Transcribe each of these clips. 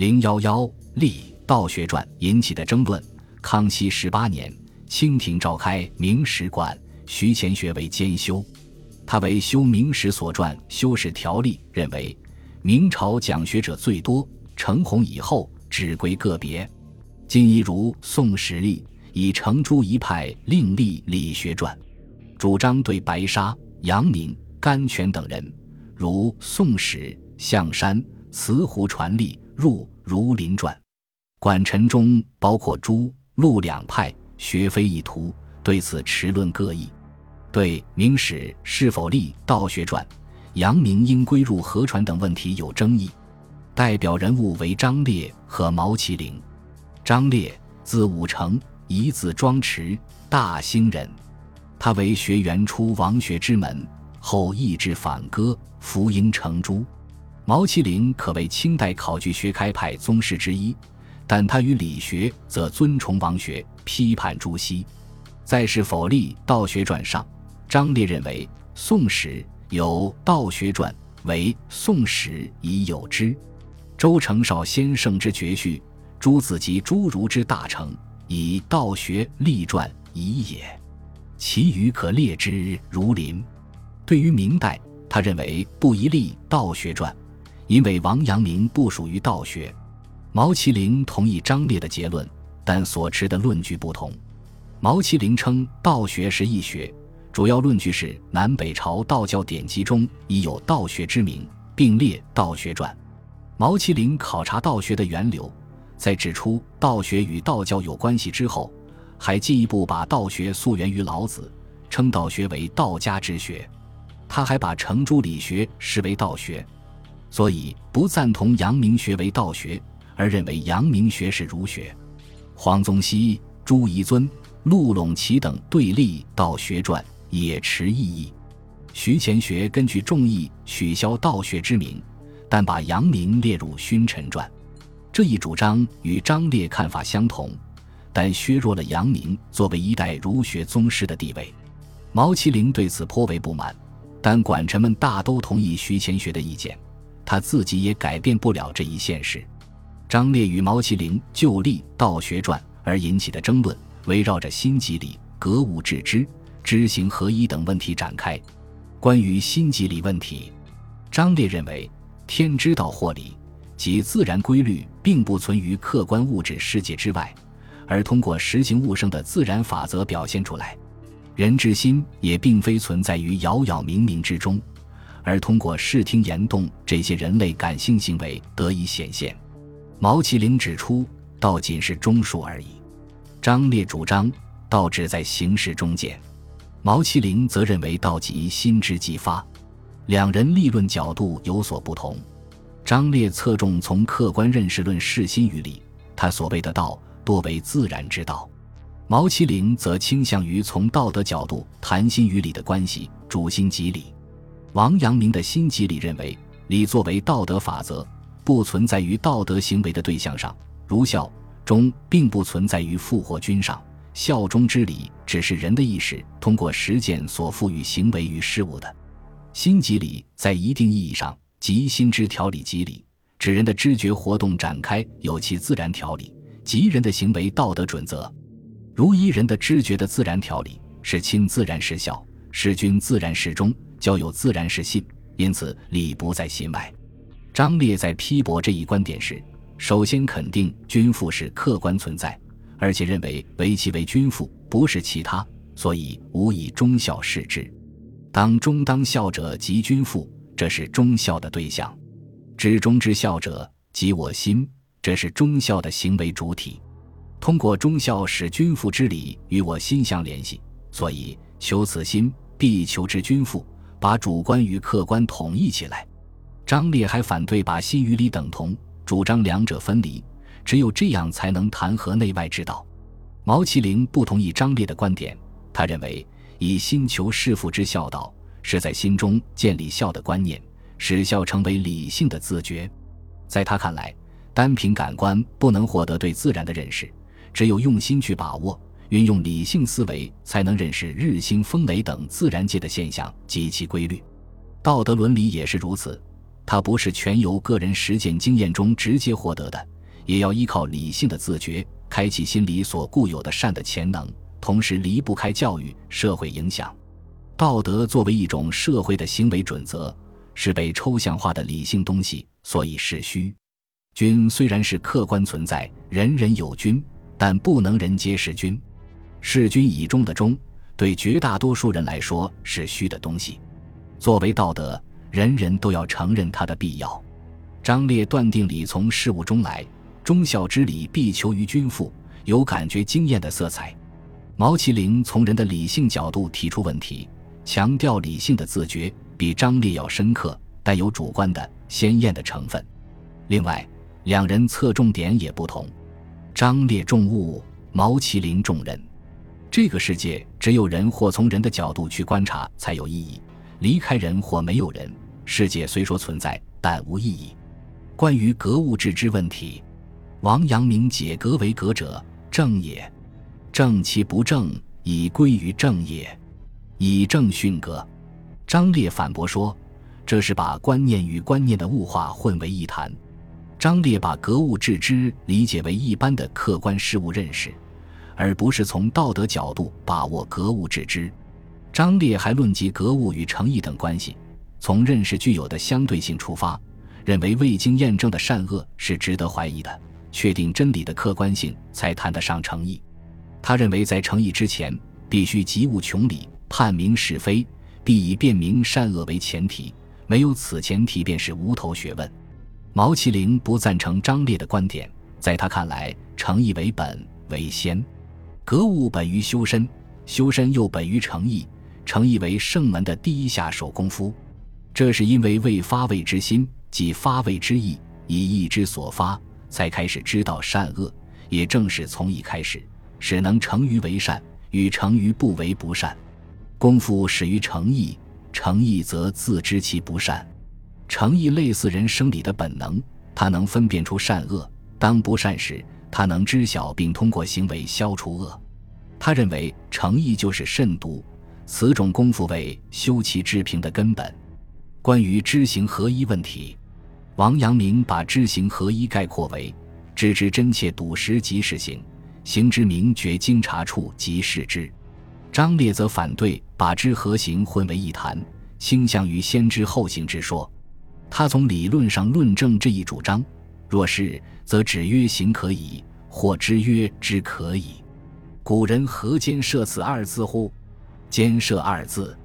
零幺幺立道学传引起的争论。康熙十八年，清廷召开明史馆，徐乾学为监修。他为修明史所撰修史条例，认为明朝讲学者最多，成洪以后只归个别。今一如《宋史立》，以程朱一派另立理学传，主张对白沙、阳明、甘泉等人，如《宋史》象山、慈湖传历入《儒林传》。管臣中包括朱、陆两派，学非一途，对此持论各异。对《明史》是否立道学传、阳明应归入何传等问题有争议。代表人物为张烈和毛麒麟。张烈，字武成，一字庄迟，大兴人。他为学元初王学之门，后意志反戈，福音成朱。毛麒麟可谓清代考据学开派宗师之一，但他与理学则尊崇王学，批判朱熹。在是否立道学传上。张烈认为，《宋史》有《道学传》，为《宋史》已有之。周承绍先生之绝序，诸子及诸儒之大成，以《道学》立传已也。其余可列之如林。对于明代，他认为不宜立《道学传》，因为王阳明不属于道学。毛麒麟同意张烈的结论，但所持的论据不同。毛麒麟称道学是易学。主要论据是南北朝道教典籍中已有道学之名，并列《道学传》。毛麒麟考察道学的源流，在指出道学与道教有关系之后，还进一步把道学溯源于老子，称道学为道家之学。他还把程朱理学视为道学，所以不赞同阳明学为道学，而认为阳明学是儒学。黄宗羲、朱彝尊、陆陇齐等对立《道学传》。也持异议。徐乾学根据众议取消道学之名，但把阳明列入勋臣传。这一主张与张烈看法相同，但削弱了阳明作为一代儒学宗师的地位。毛麒麟对此颇为不满，但管臣们大都同意徐乾学的意见，他自己也改变不了这一现实。张烈与毛麒麟就立道学传而引起的争论，围绕着心即理、格物致知。知行合一等问题展开。关于心即理问题，张烈认为，天之道或理，即自然规律，并不存于客观物质世界之外，而通过实行物生的自然法则表现出来。人之心也并非存在于杳杳冥冥之中，而通过视听言动这些人类感性行为得以显现。毛麒麟指出，道仅是中术而已。张烈主张，道只在形式中见。毛麒麟则认为道即心之即发，两人立论角度有所不同。张烈侧重从客观认识论视心于理，他所谓的道多为自然之道；毛麒麟则倾向于从道德角度谈心与理的关系，主心即理。王阳明的心即理认为，理作为道德法则，不存在于道德行为的对象上，如孝忠并不存在于富或君上。效忠之理，只是人的意识通过实践所赋予行为与事物的。心即理，在一定意义上，即心之条理即理，指人的知觉活动展开有其自然条理，即人的行为道德准则。如一人的知觉的自然条理是亲自然是孝，是君自然是忠，交友自然是信，因此礼不在心外。张烈在批驳这一观点时，首先肯定君父是客观存在。而且认为唯其为君父，不是其他，所以无以忠孝视之。当忠当孝者，即君父，这是忠孝的对象；知忠之孝者，即我心，这是忠孝的行为主体。通过忠孝使君父之礼与我心相联系，所以求此心，必求之君父，把主观与客观统一起来。张烈还反对把心与理等同，主张两者分离。只有这样才能谈合内外之道。毛麒麟不同意张烈的观点，他认为以心求事父之孝道，是在心中建立孝的观念，使孝成为理性的自觉。在他看来，单凭感官不能获得对自然的认识，只有用心去把握，运用理性思维，才能认识日星风雷等自然界的现象及其规律。道德伦理也是如此。它不是全由个人实践经验中直接获得的，也要依靠理性的自觉，开启心理所固有的善的潜能，同时离不开教育、社会影响。道德作为一种社会的行为准则，是被抽象化的理性东西，所以是虚。君虽然是客观存在，人人有君，但不能人皆是君。是君以忠的忠，对绝大多数人来说是虚的东西。作为道德，人人都要承认它的必要。张烈断定理从事物中来，忠孝之理必求于君父，有感觉经验的色彩。毛麒麟从人的理性角度提出问题，强调理性的自觉，比张烈要深刻，带有主观的鲜艳的成分。另外，两人侧重点也不同，张烈重物，毛麒麟重人。这个世界只有人或从人的角度去观察才有意义，离开人或没有人，世界虽说存在，但无意义。关于格物致知问题，王阳明解格为格者，正也；正其不正，以归于正也。以正训格。张烈反驳说，这是把观念与观念的物化混为一谈。张烈把格物致知理解为一般的客观事物认识。而不是从道德角度把握格物致知。张烈还论及格物与诚意等关系，从认识具有的相对性出发，认为未经验证的善恶是值得怀疑的。确定真理的客观性，才谈得上诚意。他认为，在诚意之前，必须及物穷理，判明是非，必以辨明善恶为前提。没有此前提，便是无头学问。毛麒麟不赞成张烈的观点，在他看来，诚意为本为先。格物本于修身，修身又本于诚意，诚意为圣门的第一下手功夫。这是因为未发位之心，即发位之意，以意之所发，才开始知道善恶。也正是从意开始，使能成于为善，与成于不为不善。功夫始于诚意，诚意则自知其不善。诚意类似人生理的本能，它能分辨出善恶。当不善时，他能知晓并通过行为消除恶，他认为诚意就是慎独，此种功夫为修齐治平的根本。关于知行合一问题，王阳明把知行合一概括为知之真切笃实即是行，行之明觉经察处即是知。张烈则反对把知和行混为一谈，倾向于先知后行之说。他从理论上论证这一主张。若是，则指曰行可以，或之曰知可以。古人何兼设此二字乎？兼设二字，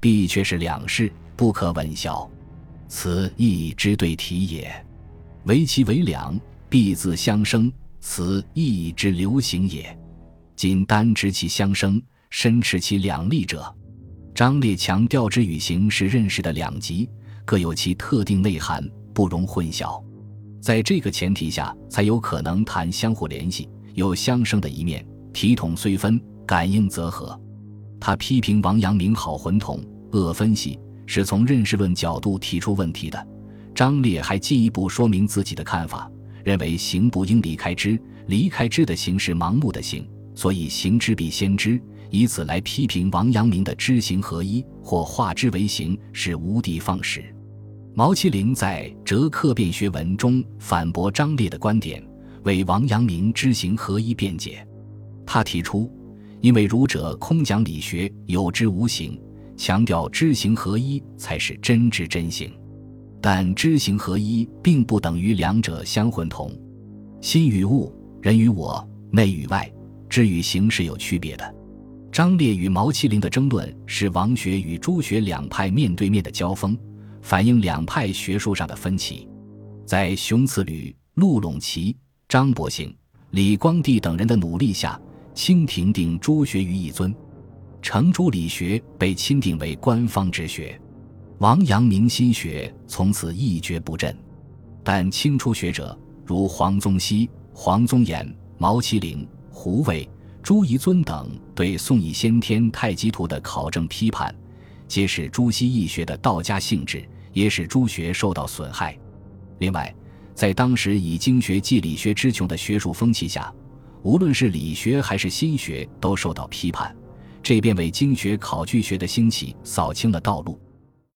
必却是两事，不可混淆。此义之对题也。唯其为两，必自相生，此义之流行也。今单知其相生，深持其两立者。张烈强调之与行是认识的两极，各有其特定内涵，不容混淆。在这个前提下，才有可能谈相互联系，有相生的一面。体统虽分，感应则合。他批评王阳明好混同、恶分析，是从认识论角度提出问题的。张烈还进一步说明自己的看法，认为行不应离开知，离开知的行是盲目的行，所以行之必先知，以此来批评王阳明的知行合一或化之为行是无的放矢。毛麒麟在《哲客辩学文》中反驳张烈的观点，为王阳明知行合一辩解。他提出，因为儒者空讲理学有知无行，强调知行合一才是真知真行，但知行合一并不等于两者相混同。心与物，人与我，内与外，知与行是有区别的。张烈与毛麒麟的争论是王学与朱学两派面对面的交锋。反映两派学术上的分歧，在熊次履、陆陇齐、张伯行、李光地等人的努力下，清廷定朱学于一尊，程朱理学被钦定为官方之学，王阳明心学从此一蹶不振。但清初学者如黄宗羲、黄宗衍、毛麒麟、胡伟、朱彝尊等，对宋义先天太极图的考证批判，揭示朱熹易学的道家性质。也使朱学受到损害。另外，在当时以经学继理学之穷的学术风气下，无论是理学还是心学都受到批判，这便为经学考据学的兴起扫清了道路。